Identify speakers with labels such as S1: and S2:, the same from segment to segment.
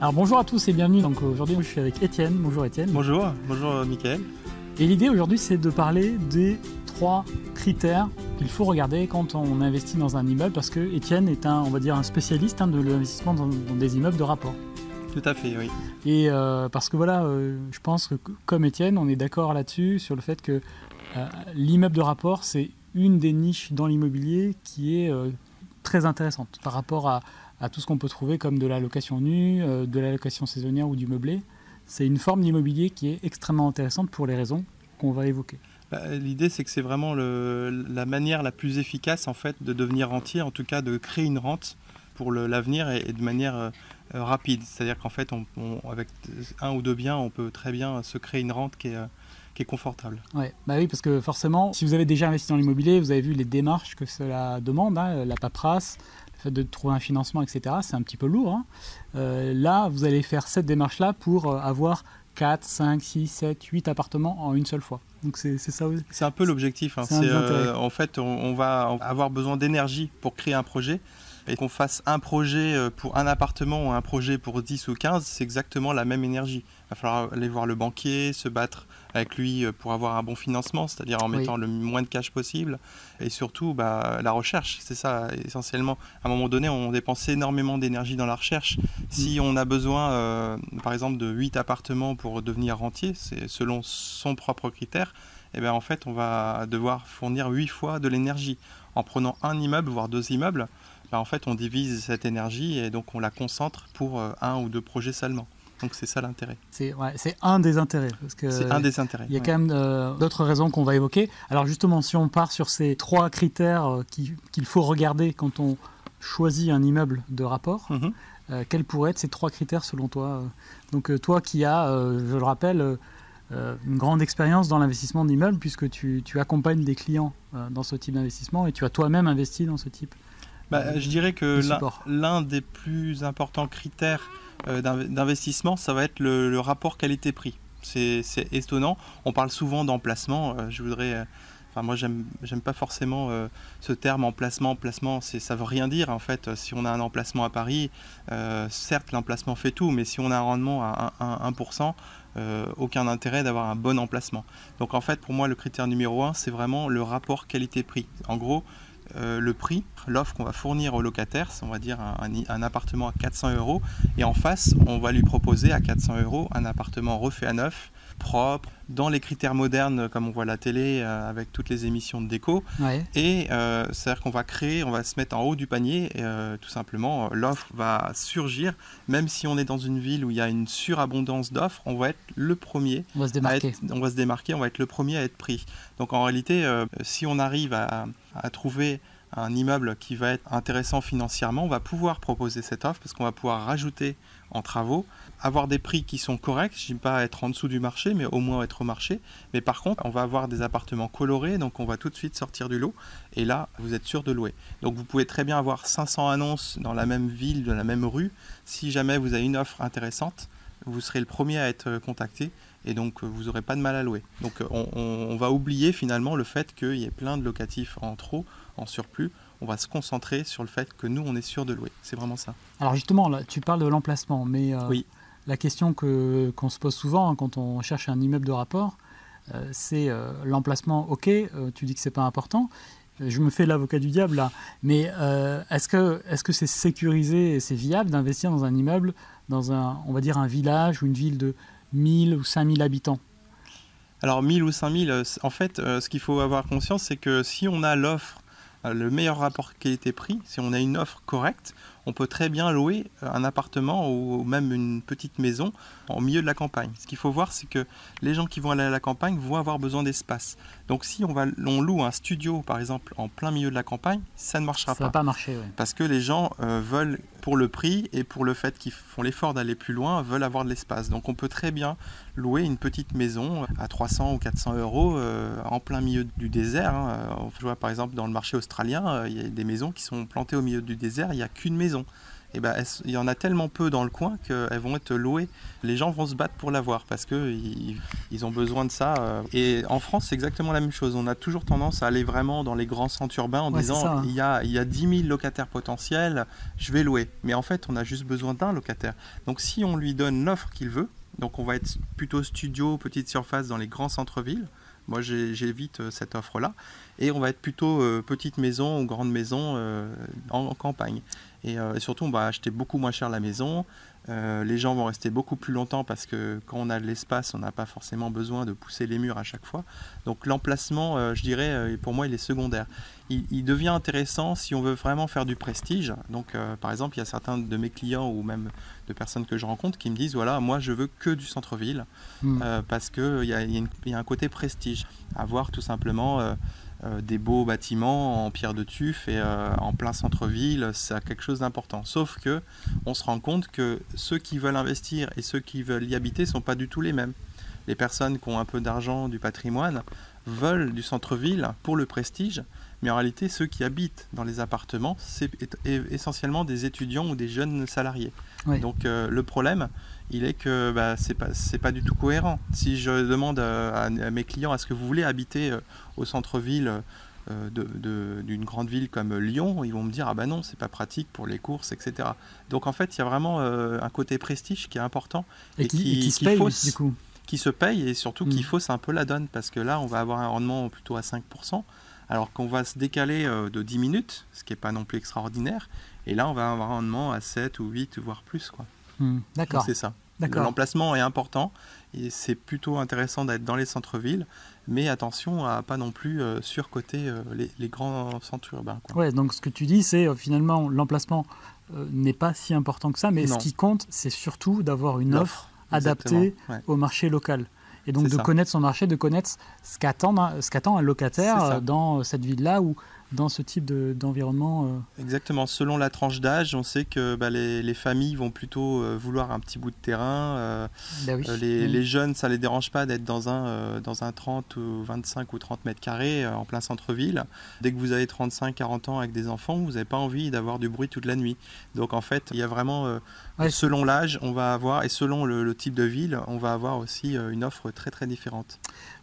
S1: Alors bonjour à tous et bienvenue. Donc aujourd'hui je suis avec Étienne. Bonjour Étienne.
S2: Bonjour, bonjour Mickaël.
S1: Et l'idée aujourd'hui c'est de parler des trois critères qu'il faut regarder quand on investit dans un immeuble parce que Étienne est un, on va dire, un spécialiste hein, de l'investissement dans, des immeubles de rapport.
S2: Tout à fait, oui.
S1: Et euh, parce que voilà, euh, je pense que comme Étienne, on est d'accord là-dessus sur le fait que euh, l'immeuble de rapport c'est une des niches dans l'immobilier qui est très intéressante par rapport à, à tout ce qu'on peut trouver comme de la location nue, euh, de la location saisonnière ou du meublé. C'est une forme d'immobilier qui est extrêmement intéressante pour les raisons qu'on va évoquer.
S2: Bah, l'idée, c'est que c'est vraiment la manière la plus efficace en fait de devenir rentier, en tout cas de créer une rente pour l'avenir et, de manière euh, euh, rapide. C'est-à-dire qu'en fait, on, avec un ou deux biens, on peut très bien se créer une rente qui est, qui est confortable.
S1: Ouais, bah oui, parce que forcément, si vous avez déjà investi dans l'immobilier, vous avez vu les démarches que cela demande, hein, la paperasse, fait de trouver un financement, etc., c'est un petit peu lourd. Hein. Euh, là, vous allez faire cette démarche-là pour euh, avoir 4, 5, 6, 7, 8 appartements en une seule fois. Donc c'est ça
S2: C'est un peu l'objectif. Hein. Euh, en fait, on, va avoir besoin d'énergie pour créer un projet. Et qu'on fasse un projet pour un appartement ou un projet pour 10 ou 15, c'est exactement la même énergie. Il va falloir aller voir le banquier, se battre avec lui euh, pour avoir un bon financement, c'est-à-dire en mettant le moins de cash possible. Et surtout, bah, la recherche, c'est ça essentiellement. À un moment donné, on dépense énormément d'énergie dans la recherche. Si mm. on a besoin, euh, par exemple, de 8 appartements pour devenir rentier, c'est selon son propre critère, eh bien en fait, on va devoir fournir 8 fois de l'énergie. En prenant un immeuble, voire deux immeubles, bah, en fait, on divise cette énergie et donc on la concentre pour euh, un ou deux projets seulement. Donc c'est ça l'intérêt.
S1: C'est un des intérêts.
S2: C'est un des intérêts.
S1: Il y a quand même euh, d'autres raisons qu'on va évoquer. Alors justement, si on part sur ces trois critères euh, qu'il faut regarder quand on choisit un immeuble de rapport, mhm. euh, quels pourraient être ces trois critères selon toi Donc toi qui as, je le rappelle, une grande expérience dans l'investissement d'immeubles puisque tu, tu, accompagnes des clients dans ce type d'investissement et tu as toi-même investi dans ce type.
S2: Bah, je dirais que l'un des plus importants critères euh, d'investissement, ça va être le, rapport qualité-prix. C'est étonnant. On parle souvent d'emplacement. Euh, je voudrais. Euh, enfin, moi, j'aime pas forcément ce terme emplacement. Emplacement, ça veut rien dire en fait. Si on a un emplacement à Paris, certes, l'emplacement fait tout, mais si on a un rendement à 1%, aucun intérêt d'avoir un bon emplacement. Donc en fait, pour moi, le critère numéro un, c'est vraiment le rapport qualité-prix. En gros, euh, le prix, l'offre qu'on va fournir au locataire, on va dire un, appartement à 400 euros, et en face, on va lui proposer à 400 euros un appartement refait à neuf, propre, dans les critères modernes comme on voit à la télé euh, avec toutes les émissions de déco. Et euh, c'est-à-dire qu'on va créer, on va se mettre en haut du panier, et, tout simplement, l'offre va surgir, même si on est dans une ville où il y a une surabondance d'offres, on va être le premier.
S1: On va se démarquer.
S2: on va se démarquer, on va être le premier à être pris. Donc en réalité, si on arrive à à trouver un immeuble qui va être intéressant financièrement, on va pouvoir proposer cette offre parce qu'on va pouvoir rajouter en travaux, avoir des prix qui sont corrects, je ne dis pas être en dessous du marché, mais au moins être au marché. Mais par contre, on va avoir des appartements colorés, donc on va tout de suite sortir du lot, et là, vous êtes sûr de louer. Donc vous pouvez très bien avoir 500 annonces dans la même ville, dans la même rue. Si jamais vous avez une offre intéressante, vous serez le premier à être contacté et donc vous n'aurez pas de mal à louer. Donc on, va oublier finalement le fait qu'il y ait plein de locatifs en trop, en surplus. On va se concentrer sur le fait que nous, on est sûr de louer. C'est vraiment ça.
S1: Alors justement, là, tu parles de l'emplacement, mais euh,
S2: oui.
S1: la question que, qu'on se pose souvent hein, quand on cherche un immeuble de rapport, euh, c'est euh, l'emplacement, ok, tu dis que c'est pas important. Je me fais l'avocat du diable là, mais est-ce que est-ce que c'est sécurisé et c'est viable d'investir dans un immeuble dans un, on va dire un village ou une ville de 1000 ou 5000 habitants
S2: Alors 1000 ou 5000, euh, en fait, euh, ce qu'il faut avoir conscience, c'est que si on a l'offre, euh, le meilleur rapport qualité-prix, si on a une offre correcte, on peut très bien louer un appartement ou même une petite maison au milieu de la campagne. Ce qu'il faut voir, c'est que les gens qui vont aller à la campagne vont avoir besoin d'espace. Donc si on, va, on loue un studio, par exemple, en plein milieu de la campagne, ça ne marchera
S1: pas.
S2: Ça
S1: va pas marcher,
S2: Parce que les gens veulent pour le prix et pour le fait qu'ils font l'effort d'aller plus loin, veulent avoir de l'espace. Donc on peut très bien louer une petite maison à 300 ou 400 euros euh, en plein milieu du désert. Hein. On voit par exemple dans le marché australien, euh, il y a des maisons qui sont plantées au milieu du désert, il n'y a qu'une maison. Eh ben, il y en a tellement peu dans le coin qu'elles vont être louées. Les gens vont se battre pour l'avoir parce qu'ils ils ont besoin de ça. Euh. Et en France, c'est exactement la même chose. On a toujours tendance à aller vraiment dans les grands centres urbains en disant hein. il, y a, il y a 10 000 locataires potentiels, je vais louer. Mais en fait, on a juste besoin d'un locataire. Donc si on lui donne l'offre qu'il veut, donc on va être plutôt studio, petite surface dans les grands centres-villes. Moi, j'évite euh, cette offre-là. Et on va être plutôt euh, petite maison ou grande maison en, campagne. Et, surtout, on va acheter beaucoup moins cher la maison. Euh, les gens vont rester beaucoup plus longtemps parce que quand on a de l'espace, on n'a pas forcément besoin de pousser les murs à chaque fois. Donc l'emplacement, euh, je dirais, euh, pour moi, il est secondaire. Il, devient intéressant si on veut vraiment faire du prestige. Donc par exemple, il y a certains de mes clients ou même de personnes que je rencontre qui me disent, voilà, moi je veux que du centre-ville hmm. parce qu'il y, y, a un côté prestige. Avoir tout simplement euh, des beaux bâtiments en pierre de tuf et euh, en plein centre-ville, c'est quelque chose d'important. Sauf que on se rend compte que ceux qui veulent investir et ceux qui veulent y habiter sont pas du tout les mêmes. Les personnes qui ont un peu d'argent, du patrimoine, veulent du centre-ville pour le prestige, mais en réalité, ceux qui habitent dans les appartements, c'est essentiellement des étudiants ou des jeunes salariés. Donc euh, le problème, il est que bah, c'est pas pas du tout cohérent. Si je demande à, mes clients est-ce que vous voulez habiter au centre-ville euh, d'une grande ville comme Lyon, ils vont me dire ah ben non c'est pas pratique pour les courses etc. Donc en fait il y a vraiment euh, un côté prestige qui est important
S1: et, qui, se paye fausse, du coup.
S2: qui se paye et surtout qui mm. fausse un peu la donne parce que là on va avoir un rendement plutôt à 5% alors qu'on va se décaler de 10 minutes, ce qui n'est pas non plus extraordinaire, et là on va avoir un rendement à 7 ou 8 voire plus quoi.
S1: Hmm, d'accord.
S2: C'est ça. L'emplacement est important et c'est plutôt intéressant d'être dans les centres-villes, mais attention à pas non plus euh, surcoter euh, les, grands centres urbains.
S1: Ouais, donc ce que tu dis, c'est euh, finalement l'emplacement n'est pas si important que ça, mais ce qui compte, c'est surtout d'avoir une offre adaptée au marché local. Et donc de connaître son marché, de connaître ce qu'attend un locataire dans cette ville-là où dans ce type d'environnement
S2: euh. Exactement. Selon la tranche d'âge, on sait que bah, les, les, familles vont plutôt euh, vouloir un petit bout de terrain. Euh, bah les, les, jeunes, ça ne les dérange pas d'être dans un, dans un 30 ou 25 ou 30 mètres carrés en plein centre-ville. Dès que vous avez 35, 40 ans avec des enfants, vous n'avez pas envie d'avoir du bruit toute la nuit. Donc en fait, il y a vraiment, selon l'âge, on va avoir, et selon le, le, type de ville, on va avoir aussi une offre très très différente.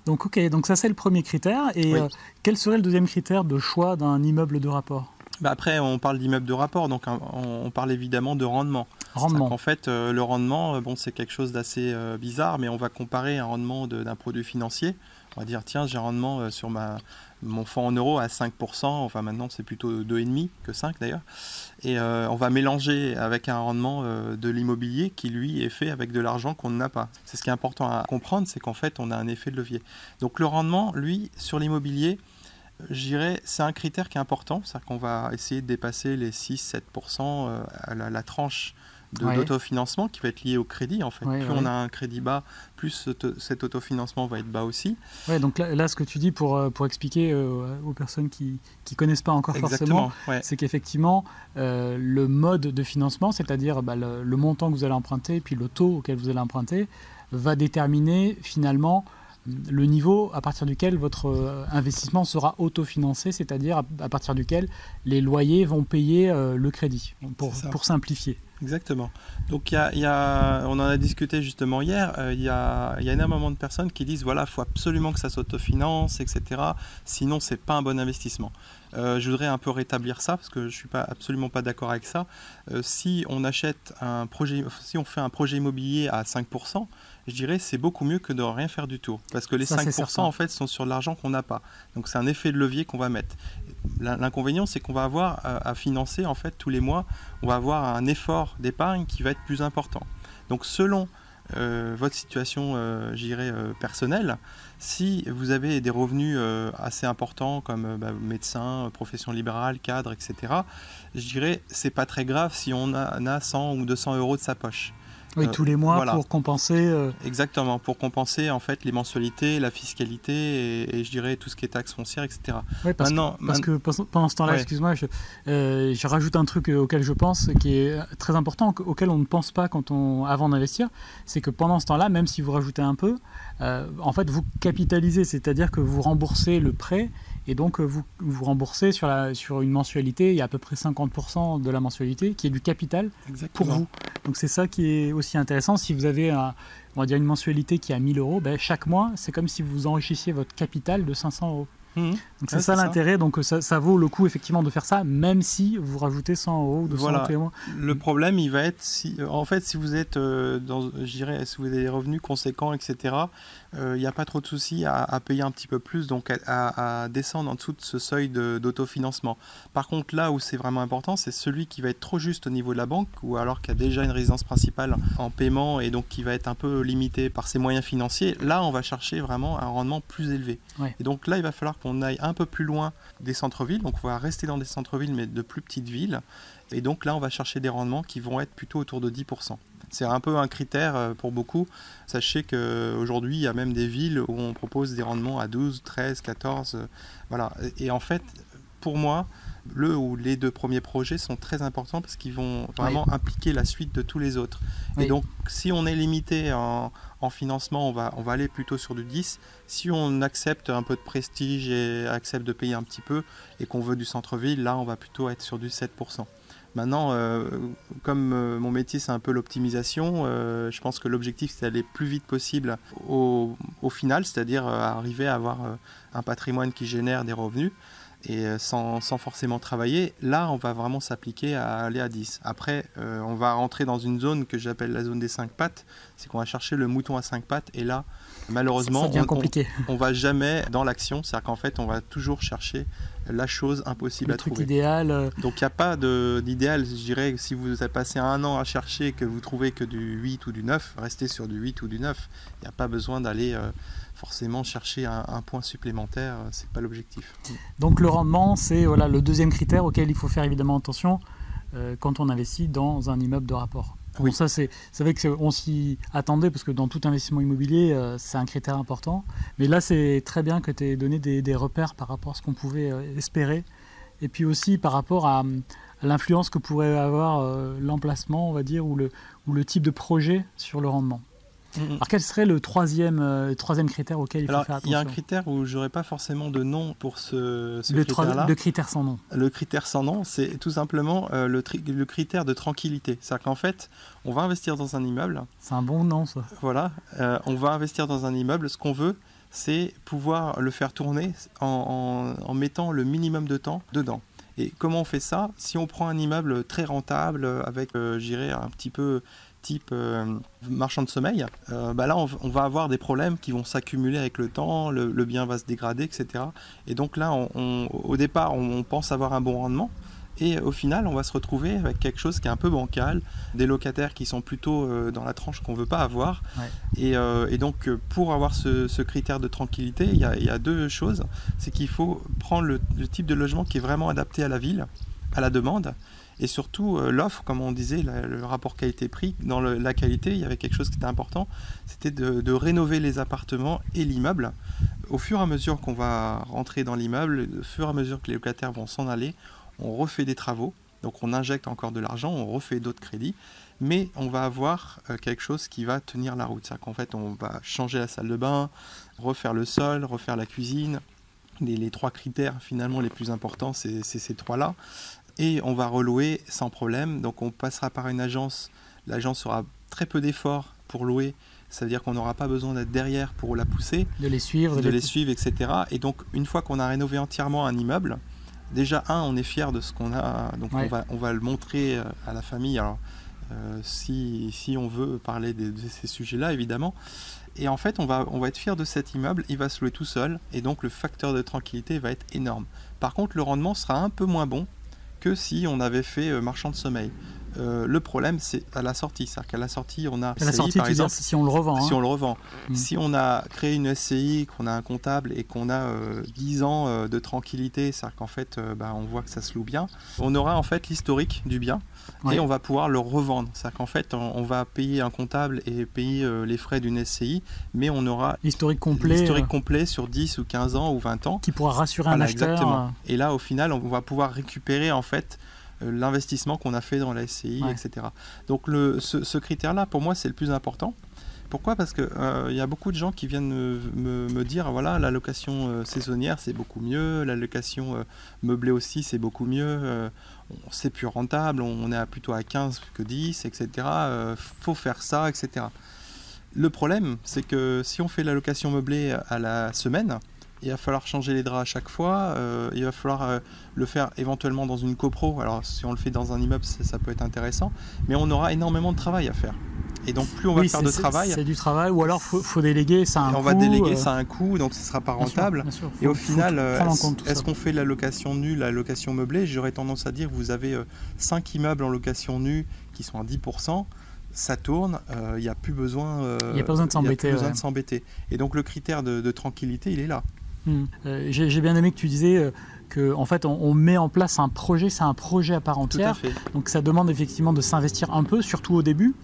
S1: Donc ok, donc ça c'est le premier critère. Et euh, quel serait le deuxième critère de choix d'un immeuble de rapport?
S2: Bah Après, on parle d'immeuble de rapport, donc on, parle évidemment de rendement.
S1: Rendement.
S2: En fait, euh, le rendement, euh, bon, c'est quelque chose d'assez bizarre, mais on va comparer un rendement d'un produit financier. On va dire, tiens, j'ai un rendement sur ma, mon fonds en euros à 5%, enfin maintenant c'est plutôt 2,5 que 5 d'ailleurs. Et euh, on va mélanger avec un rendement euh, de l'immobilier qui lui est fait avec de l'argent qu'on n'a pas. C'est ce qui est important à comprendre, c'est qu'en fait on a un effet de levier. Donc le rendement, lui, sur l'immobilier, je dirais, c'est un critère qui est important, c'est-à-dire qu'on va essayer de dépasser les 6-7% euh, à la tranche d'autofinancement qui va être lié au crédit en fait. plus on a un crédit bas, plus cet autofinancement va être bas aussi.
S1: Ouais, donc là, ce que tu dis pour, euh, pour expliquer euh, aux personnes qui ne connaissent pas encore forcément, c'est qu'effectivement euh, le mode de financement, c'est-à-dire bah, le, le, montant que vous allez emprunter puis le taux auquel vous allez emprunter, va déterminer finalement le niveau à partir duquel votre euh, investissement sera autofinancé, c'est-à-dire à partir duquel les loyers vont payer euh, le crédit, pour, pour simplifier.
S2: Exactement. Donc il y, a, on en a discuté justement hier, euh, il y, a, y, a, énormément de personnes qui disent voilà, il faut absolument que ça s'autofinance, etc. Sinon, c'est pas un bon investissement. je voudrais un peu rétablir ça parce que je ne suis pas, absolument pas d'accord avec ça. si on achète un projet, si on fait un projet immobilier à 5%, je dirais c'est beaucoup mieux que de rien faire du tout. Parce que les 5% en fait sont sur l'argent qu'on n'a pas. Donc c'est un effet de levier qu'on va mettre. L'inconvénient c'est qu'on va avoir à, financer en fait tous les mois, on va avoir un effort d'épargne qui va être plus important. Donc selon euh, votre situation, euh, j'irais euh, personnelle, si vous avez des revenus assez importants comme bah, médecin, profession libérale, cadre, etc., je dirais c'est pas très grave si on a, a 100 ou 200 euros de sa poche.
S1: Oui, euh, tous les mois pour compenser. Euh,
S2: Exactement, pour compenser en fait les mensualités, la fiscalité et, je dirais tout ce qui est taxes foncières, etc.
S1: Oui, parce, que, parce que pendant ce temps-là, excuse-moi, je, euh, je, rajoute un truc auquel je pense qui est très important, auquel on ne pense pas quand on, avant d'investir, c'est que pendant ce temps-là, même si vous rajoutez un peu, en fait, vous capitalisez, c'est-à-dire que vous remboursez le prêt Et donc, vous vous remboursez sur, la, sur une mensualité, il y a à peu près 50% de la mensualité qui est du capital pour vous. Donc, c'est ça qui est aussi intéressant. Si vous avez, un, on va dire, une mensualité qui est à 1000 euros, ben, chaque mois, c'est comme si vous enrichissiez votre capital de 500 euros. Mhm. Donc c'est ça l'intérêt, donc ça, vaut le coup effectivement de faire ça, même si vous rajoutez 100 euros ou 200 voilà. euros
S2: Le problème, il va être, si, en fait, si vous êtes, euh, dans, je dirais, si vous avez des revenus conséquents, etc., il euh, n'y a pas trop de soucis à, payer un petit peu plus, donc à, descendre en dessous de ce seuil d'autofinancement. Par contre, là où c'est vraiment important, c'est celui qui va être trop juste au niveau de la banque, ou alors qui a déjà une résidence principale en paiement et donc qui va être un peu limité par ses moyens financiers. Là, on va chercher vraiment un rendement plus élevé. Et donc là, il va falloir qu'on aille un peu plus loin des centres-villes, donc on va rester dans des centres-villes, mais de plus petites villes. Et donc là, on va chercher des rendements qui vont être plutôt autour de 10%. C'est un peu un critère euh, pour beaucoup. Sachez qu'aujourd'hui, il y a même des villes où on propose des rendements à 12, 13, 14. Voilà. Et en fait, pour moi, le ou les deux premiers projets sont très importants parce qu'ils vont vraiment impliquer la suite de tous les autres. Et donc, si on est limité en, financement, on va, on va aller plutôt sur du 10. Si on accepte un peu de prestige et accepte de payer un petit peu et qu'on veut du centre-ville, là, on va plutôt être sur du 7%. Maintenant, euh, comme euh, mon métier c'est un peu l'optimisation, euh, je pense que l'objectif c'est d'aller plus vite possible au, final, c'est-à-dire arriver à avoir un patrimoine qui génère des revenus et sans, forcément travailler. Là, on va vraiment s'appliquer à aller à 10. Après, on va rentrer dans une zone que j'appelle la zone des 5 pattes, c'est qu'on va chercher le mouton à 5 pattes et là, malheureusement,
S1: on, compliqué.
S2: on, va jamais dans l'action, c'est-à-dire qu'en fait, on va toujours chercher la chose impossible à trouver.
S1: idéal. Euh.
S2: Donc il n'y a pas d'idéal, je dirais, si vous avez passé un an à chercher que vous trouvez que du 8 ou du 9, restez sur du 8 ou du 9. Il n'y a pas besoin d'aller euh, forcément chercher un, point supplémentaire, euh, c'est pas l'objectif.
S1: Donc le rendement, c'est voilà, le deuxième critère auquel il faut faire évidemment attention quand on investit dans un immeuble de rapport. Oui. ça, c'est vrai qu'on s'y attendait parce que dans tout investissement immobilier, euh, c'est un critère important. Mais là, c'est très bien que tu aies donné des, repères par rapport à ce qu'on pouvait euh, espérer. Et puis aussi par rapport à, l'influence que pourrait avoir euh, l'emplacement, on va dire, ou le, ou le type de projet sur le rendement. Alors quel serait le troisième, euh, troisième critère auquel il faut faire attention
S2: Il y a un critère où j'aurais pas forcément de nom pour ce, ce critère-là.
S1: Le critère sans nom.
S2: Le critère sans nom, c'est tout simplement euh, le, le, critère de tranquillité. C'est-à-dire qu'en fait, on va investir dans un immeuble.
S1: C'est un bon nom ça.
S2: Voilà, euh, on va investir dans un immeuble. Ce qu'on veut, c'est pouvoir le faire tourner en, en, en mettant le minimum de temps dedans. Et comment on fait ça? Si on prend un immeuble très rentable, avec, euh, un petit peu type euh, marchand de sommeil, euh, bah là on, va avoir des problèmes qui vont s'accumuler avec le temps, le, bien va se dégrader, etc. Et donc là, on, au départ, on, pense avoir un bon rendement. Et au final, on va se retrouver avec quelque chose qui est un peu bancal, des locataires qui sont plutôt euh, dans la tranche qu'on ne veut pas avoir. Et, donc, pour avoir ce, critère de tranquillité, il y, a, deux choses. C'est qu'il faut prendre le, type de logement qui est vraiment adapté à la ville, à la demande, et surtout euh, l'offre, comme on disait, le rapport qualité-prix, dans la qualité, il y avait quelque chose qui était important, c'était de, rénover les appartements et l'immeuble. Au fur et à mesure qu'on va rentrer dans l'immeuble, au fur et à mesure que les locataires vont s'en aller, on refait des travaux, donc on injecte encore de l'argent, on refait d'autres crédits, mais on va avoir euh, quelque chose qui va tenir la route. C'est-à-dire qu'en fait, on va changer la salle de bain, refaire le sol, refaire la cuisine, les, trois critères finalement les plus importants, c'est ces trois-là et on va relouer sans problème. Donc on passera par une agence, l'agence aura très peu d'efforts pour louer, c'est-à-dire qu'on n'aura pas besoin d'être derrière pour la pousser,
S1: de les suivre,
S2: de, les... suivre, etc. Et donc une fois qu'on a rénové entièrement un immeuble, déjà un, on est fier de ce qu'on a, donc on, va, on va le montrer euh, à la famille. Alors euh, si, si, on veut parler de, ces sujets-là, évidemment. Et en fait, on va, on va être fier de cet immeuble, il va se louer tout seul, et donc le facteur de tranquillité va être énorme. Par contre, le rendement sera un peu moins bon que si on avait fait euh, marchand de sommeil. Euh, le problème, c'est à la sortie. C'est-à-dire qu'à la sortie, on a
S1: la sortie, par exemple, si on le revend.
S2: Si hein. on le revend. Mm. Si on a créé une SCI, qu'on a un comptable et qu'on a 10 euh, ans de tranquillité, c'est-à-dire qu'en fait, bah, on voit que ça se loue bien, on aura en fait l'historique du bien et on va pouvoir le revendre. C'est-à-dire qu'en fait, on, va payer un comptable et payer euh, les frais d'une SCI, mais on aura
S1: l'historique complet,
S2: euh, complet sur 10 ou 15 ans ou 20 ans.
S1: Qui pourra rassurer un acheteur. Exactement. Euh.
S2: Et là, au final, on va pouvoir récupérer en fait l'investissement qu'on a fait dans la SCI, etc. Donc le, ce, critère-là, pour moi, c'est le plus important Pourquoi? Parce qu'il il y a beaucoup de gens qui viennent me, dire voilà, la location saisonnière c'est beaucoup mieux, la location meublée aussi c'est beaucoup mieux, c'est plus rentable, on est plutôt à 15 que 10, etc. faut faire ça, etc. Le problème, c'est que si on fait la location meublée à la semaine, il va falloir changer les draps à chaque fois, euh, il va falloir euh, le faire éventuellement dans une copro. Alors si on le fait dans un immeuble, ça, peut être intéressant, mais on aura énormément de travail à faire. Et donc plus on va faire de travail,
S1: c'est du travail, ou alors faut, faut déléguer, ça a un
S2: on va déléguer, ça a un coût, donc ce sera pas rentable. et au final, est-ce qu'on fait la location nue, la location meublée? J'aurais tendance à dire, vous avez 5 immeubles en location nue qui sont à 10% ça tourne, il euh, n'y a plus besoin,
S1: euh, a pas besoin de s'embêter.
S2: de s'embêter. Et donc le critère de, tranquillité, il est là.
S1: Hmm. Euh, j'ai bien aimé que tu disais que en fait on, met en place un projet, c'est un projet à part entière. Donc ça demande effectivement de s'investir un peu, surtout au début.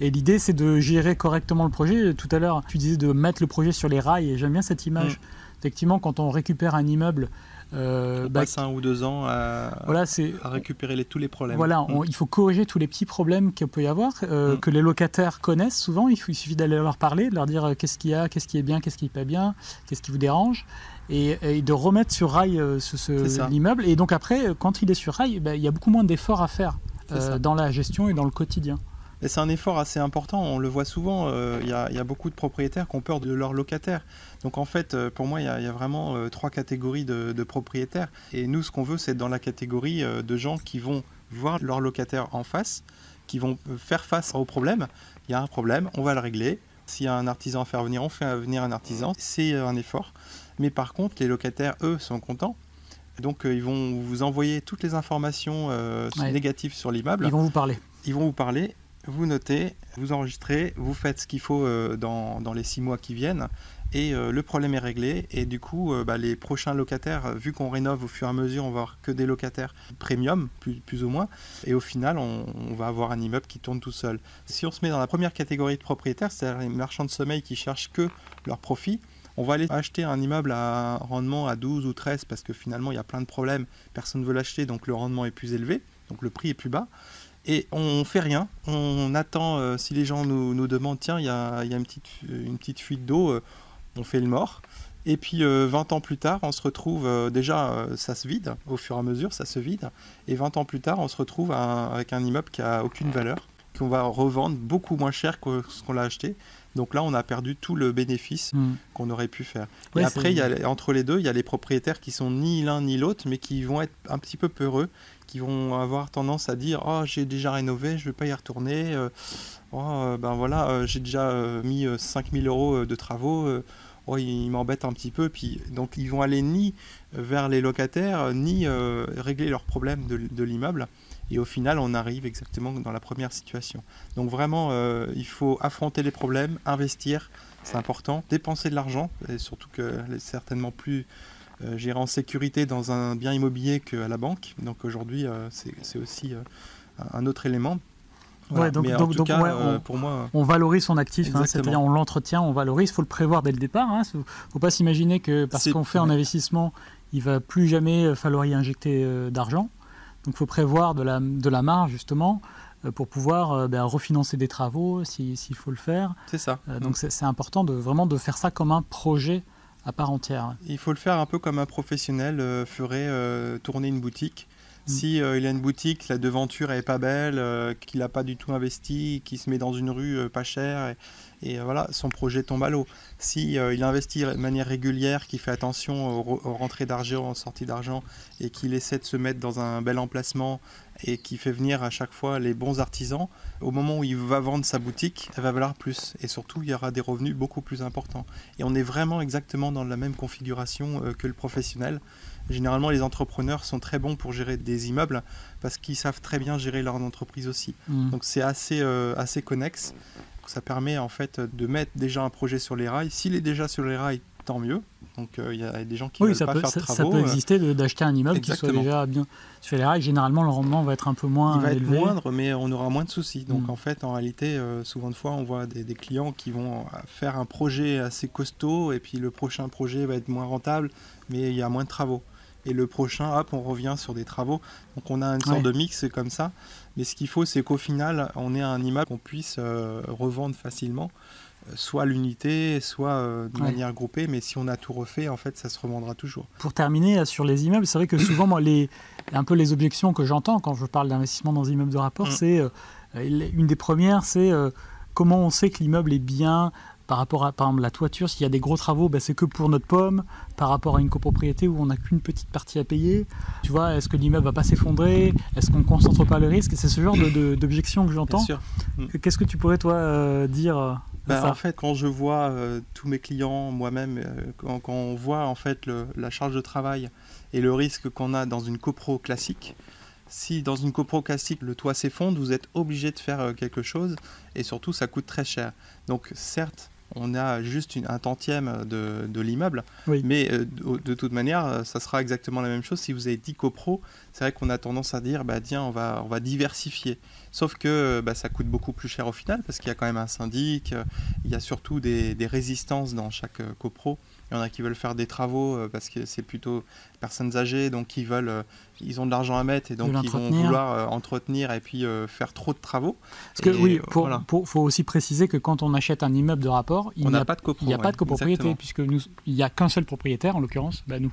S1: Et l'idée c'est de gérer correctement le projet. Tout à l'heure tu disais de mettre le projet sur les rails et j'aime bien cette image. Hmm. Effectivement quand on récupère un immeuble
S2: euh, on bah, passe un ou deux ans à, voilà, à récupérer les, tous les problèmes.
S1: Voilà, mm. il faut corriger tous les petits problèmes qu'il peut y avoir, euh, mm. que les locataires connaissent souvent. Il, faut, il suffit d'aller leur parler, de leur dire euh, qu'est-ce qu'il y a, qu'est-ce qui est bien, qu'est-ce qui n'est pas bien, qu'est-ce qui vous dérange. Et, de remettre sur rail ce, l'immeuble. Et donc après, quand il est sur rail, bah, il y a beaucoup moins d'efforts à faire dans la gestion et dans le quotidien
S2: c'est un effort assez important, on le voit souvent, euh, il y, a beaucoup de propriétaires qui ont peur de leurs locataires. Donc en fait, euh, pour moi, il y, a vraiment euh, trois catégories de, propriétaires. Et nous, ce qu'on veut, c'est dans la catégorie de gens qui vont voir leurs locataires en face, qui vont faire face au problème. Il y a un problème, on va le régler. S'il y a un artisan à faire venir, on fait venir un artisan. C'est un effort. Mais par contre, les locataires, eux, sont contents. Donc ils vont vous envoyer toutes les informations négatives sur l'immeuble.
S1: Ils vont vous parler.
S2: Ils vont vous parler vous notez, vous enregistrez, vous faites ce qu'il faut euh, dans, les six mois qui viennent et euh, le problème est réglé et du coup euh, bah, les prochains locataires vu qu'on rénove au fur et à mesure on va avoir que des locataires premium plus, ou moins et au final on, va avoir un immeuble qui tourne tout seul. Si on se met dans la première catégorie de propriétaires c'est-à-dire les marchands de sommeil qui cherchent que leur profit on va aller acheter un immeuble à un rendement à 12 ou 13 parce que finalement il y a plein de problèmes personne ne veut l'acheter donc le rendement est plus élevé donc le prix est plus bas et on fait rien. On attend, euh, si les gens nous, demandent, tiens, il y a, une, petite, une petite fuite d'eau, euh, on fait le mort. Et puis 20 euh, ans plus tard, on se retrouve, déjà, ça se vide, au fur et à mesure, ça se vide. Et 20 ans plus tard, on se retrouve avec un immeuble qui a aucune valeur, qu'on va revendre beaucoup moins cher que ce qu'on l'a acheté. Donc là, on a perdu tout le bénéfice hmm. qu'on aurait pu faire. et après, y entre les deux, il y a les propriétaires qui sont ni l'un ni l'autre, mais qui vont être un petit peu peureux vont avoir tendance à dire oh j'ai déjà rénové je vais pas y retourner euh, oh euh, ben voilà euh, j'ai déjà mis 5000 euros de travaux oh, ils m'embêtent un petit peu puis donc ils vont aller ni vers les locataires ni régler leurs problèmes de, l'immeuble et au final on arrive exactement dans la première situation. Donc vraiment il faut affronter les problèmes investir c'est important dépenser de l'argent et surtout que certainement plus euh, en sécurité dans un bien immobilier qu'à la banque. Donc aujourd'hui, euh, c'est aussi euh, un autre élément.
S1: donc, on, pour moi, on valorise son actif, hein, c'est-à-dire on l'entretient, on valorise. Il faut le prévoir dès le départ. Il hein. ne faut pas s'imaginer que parce qu'on fait un investissement, il va plus jamais falloir y injecter d'argent. Donc il faut prévoir de la, de la marge justement pour pouvoir ben, refinancer des travaux s'il faut le faire.
S2: C'est ça.
S1: donc c'est important de vraiment de faire ça comme un projet à part entière.
S2: Il faut le faire un peu comme un professionnel euh, ferait euh, tourner une boutique. Mm. Si euh, il a une boutique, la devanture est pas belle, qu'il n'a pas du tout investi, qu'il se met dans une rue pas chère, et, voilà, son projet tombe à l'eau. Si il investit de manière régulière, qu'il fait attention aux, rentrées d'argent, aux sorties d'argent, et qu'il essaie de se mettre dans un bel emplacement et qui fait venir à chaque fois les bons artisans, au moment où il va vendre sa boutique, elle va valoir plus. Et surtout, il y aura des revenus beaucoup plus importants. Et on est vraiment exactement dans la même configuration euh, que le professionnel. Généralement, les entrepreneurs sont très bons pour gérer des immeubles parce qu'ils savent très bien gérer leur entreprise aussi. Mmh. Donc c'est assez, euh, assez connexe. Ça permet en fait de mettre déjà un projet sur les rails. S'il est déjà sur les rails, tant mieux. Donc euh, il y a des gens qui ne veulent pas faire de travaux.
S1: Ça peut euh, exister d'acheter un immeuble qui soit déjà bien sur les rails. Généralement, le rendement va être un peu moins
S2: Il va
S1: élevé.
S2: être moindre, mais on aura moins de soucis. Donc mm. en fait, en réalité, euh, souvent de fois, on voit des, clients qui vont faire un projet assez costaud et puis le prochain projet va être moins rentable, mais il y a moins de travaux. Et le prochain, hop, on revient sur des travaux. Donc on a une sorte de mix comme ça. Mais ce qu'il faut, c'est qu'au final, on ait un immeuble qu'on puisse revendre facilement soit l'unité, soit de manière groupée. Mais si on a tout refait, en fait, ça se revendra toujours.
S1: Pour terminer sur les immeubles, c'est vrai que souvent, moi, les, un peu les objections que j'entends quand je parle d'investissement dans des immeubles de rapport, mm. c'est une des premières, c'est comment on sait que l'immeuble est bien par rapport à par exemple, la toiture, s'il y a des gros travaux, ben, c'est que pour notre pomme, par rapport à une copropriété où on n'a qu'une petite partie à payer. Tu vois, est-ce que l'immeuble va pas s'effondrer? Est-ce qu'on ne concentre pas le risque? C'est ce genre d'objection que j'entends. Qu'est-ce que tu pourrais, toi, euh, dire euh,
S2: ben, En fait, quand je vois euh, tous mes clients, moi-même, quand, on voit en fait la charge de travail et le risque qu'on a dans une copro classique, si dans une copro classique le toit s'effondre, vous êtes obligé de faire quelque chose et surtout ça coûte très cher. Donc certes, on a juste un tantième de, l'immeuble. Mais euh, de, toute manière, euh, ça sera exactement la même chose si vous avez 10 copros. C'est vrai qu'on a tendance à dire, bah, tiens, on va, on va diversifier. Sauf que bah, ça coûte beaucoup plus cher au final parce qu'il y a quand même un syndic, euh, il y a surtout des, des résistances dans chaque copro. Il y en a qui veulent faire des travaux parce que c'est plutôt personnes âgées, donc qui veulent, ils ont de l'argent à mettre et donc ils vont vouloir euh, entretenir et puis faire trop de travaux.
S1: Parce que oui, il faut aussi préciser que quand on achète un immeuble de rapport, il n'y a, pas de il a pas de copropriété puisque nous, il n'y a qu'un seul propriétaire, en l'occurrence, bah, nous.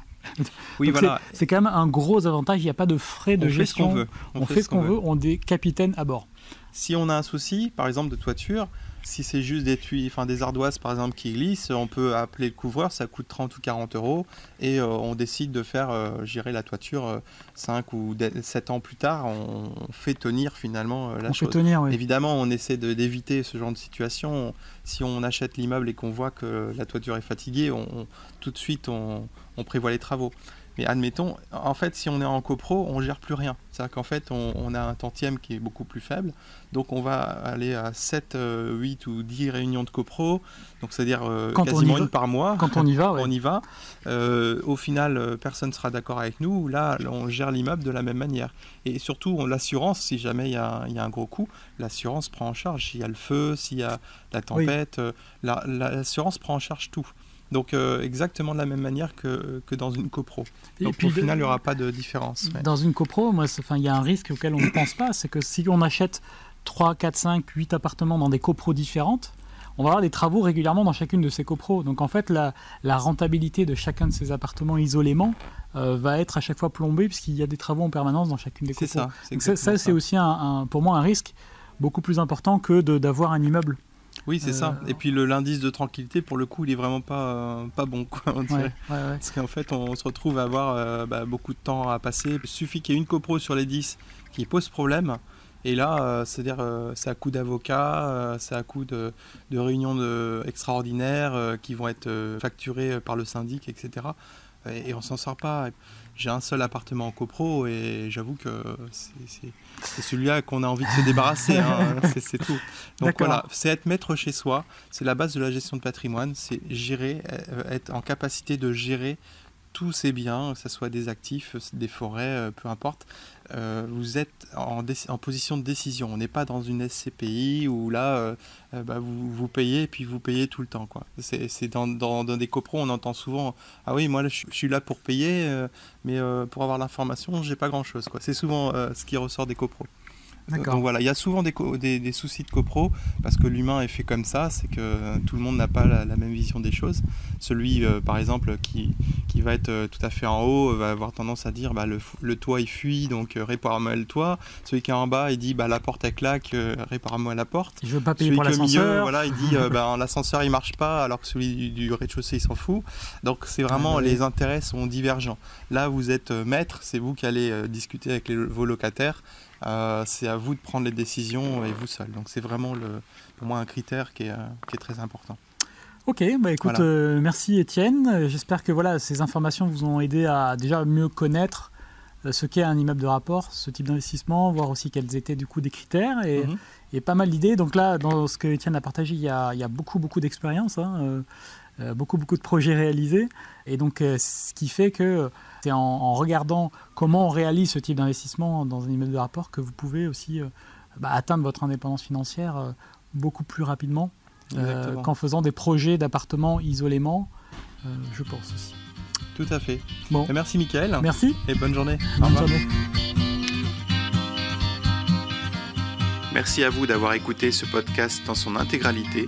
S2: Oui, voilà.
S1: C'est quand même un gros avantage. Il n'y a pas de frais de gestion.
S2: on, veut.
S1: on, fait, ce qu'on veut. On est capitaine à bord.
S2: Si on a un souci, par exemple de toiture, si c'est juste des tuyaux, enfin des ardoises par exemple qui glissent, on peut appeler le couvreur, ça coûte 30 ou 40 euros et euh, on décide de faire euh, gérer la toiture 5 euh, ou 7 ans plus tard, on, fait tenir finalement la
S1: on
S2: chose.
S1: Fait tenir, oui.
S2: Évidemment, on essaie d'éviter ce genre de situation. Si on achète l'immeuble et qu'on voit que la toiture est fatiguée, on, tout de suite on prévoit les travaux. Mais admettons, en fait, si on est en copro, on gère plus rien. C'est-à-dire qu'en fait, on, a un tantième qui est beaucoup plus faible. Donc, on va aller à 7, 8 euh, ou 10 réunions de copro. Donc, c'est-à-dire euh, quasiment une par mois.
S1: Quand on y va,
S2: On y va. Euh, au final, personne ne sera d'accord avec nous. Là, on gère l'immeuble de la même manière. Et surtout, l'assurance, si jamais il y, a, un gros coup, l'assurance prend en charge. S'il y a le feu, s'il y a la tempête, l'assurance prend en charge tout. Donc euh, exactement de la même manière que, que dans une copro. Donc puis, au final, il n'y aura pas de différence.
S1: Dans une copro, il y a un risque auquel on ne pense pas, c'est que si on achète 3, 4, 5, 8 appartements dans des copros différentes, on va avoir des travaux régulièrement dans chacune de ces copros. Donc en fait, la, la rentabilité de chacun de ces appartements isolément euh, va être à chaque fois plombée puisqu'il y a des travaux en permanence dans chacune des copros. C'est ça. Ça, c'est aussi un, pour moi un risque beaucoup plus important que d'avoir un immeuble
S2: oui, c'est ça. Euh, Et puis l'indice de tranquillité, pour le coup, il est vraiment pas, euh, pas bon. Quoi, Parce qu'en fait, on, se retrouve à avoir euh, bah, beaucoup de temps à passer. Il suffit qu'il y ait une copro sur les 10 qui pose problème. Et là, c'est-à-dire, c'est à coup d'avocats, c'est à coup de, de réunions de, extraordinaires qui vont être facturées par le syndic, etc. Et, et on s'en sort pas j'ai un seul appartement en copro et j'avoue que c'est celui-là qu'on a envie de se débarrasser. Hein, c'est tout. Donc voilà, c'est être maître chez soi. C'est la base de la gestion de patrimoine. C'est gérer, euh, être en capacité de gérer tous ces biens, que ce soit des actifs, des forêts, euh, peu importe, euh, vous êtes en, position de décision. On n'est pas dans une SCPI où là, euh, bah, vous, payez et puis vous payez tout le temps. C'est dans, des copros, on entend souvent Ah oui, moi je, suis là pour payer, mais pour avoir l'information, j'ai pas grand chose. C'est souvent ce qui ressort des copros. Donc voilà, il y a souvent des, des, soucis de copro parce que l'humain est fait comme ça, c'est que tout le monde n'a pas la, même vision des choses. Celui, euh, par exemple, qui, qui va être euh, tout à fait en haut va avoir tendance à dire bah, le, le toit il fuit, donc euh, répare-moi le toit. Celui qui est en bas, il dit bah, la porte elle claque, répare-moi la porte.
S1: Je veux pas payer celui pour l'ascenseur.
S2: Voilà, il dit bah, l'ascenseur il marche pas alors que celui du, rez-de-chaussée il s'en fout. Donc c'est vraiment les intérêts sont divergents. Là vous êtes maître, c'est vous qui allez discuter avec les, vos locataires euh, c'est à vous de prendre les décisions et vous seul. Donc c'est vraiment le, pour moi un critère qui est, qui est très important.
S1: Ok, bah écoute, euh, merci Étienne. J'espère que voilà, ces informations vous ont aidé à déjà mieux connaître euh, ce qu'est un immeuble de rapport, ce type d'investissement, voir aussi quels étaient du coup des critères et, mhm. et pas mal d'idées. Donc là, dans ce que Étienne a partagé, il y a, il y a beaucoup, beaucoup d'expérience, hein, beaucoup, beaucoup de projets réalisés. Et donc, ce qui fait que c'est en, regardant comment on réalise ce type d'investissement dans un immeuble de rapport que vous pouvez aussi euh, bah, atteindre votre indépendance financière euh, beaucoup plus rapidement euh, qu'en faisant des projets d'appartements isolément, je pense aussi.
S2: Tout à fait. Bon. Merci Mickaël.
S1: Merci.
S2: Et bonne journée.
S1: Bonne journée.
S2: Merci à vous d'avoir écouté ce podcast dans son intégralité.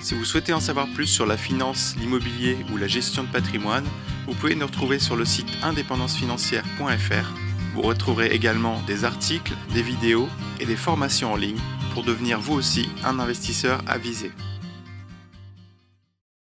S2: Si vous souhaitez en savoir plus sur la finance, l'immobilier ou la gestion de patrimoine, vous pouvez nous retrouver sur le site indépendancefinancière.fr. Vous retrouverez également des articles, des vidéos et des formations en ligne pour devenir vous aussi un investisseur avisé.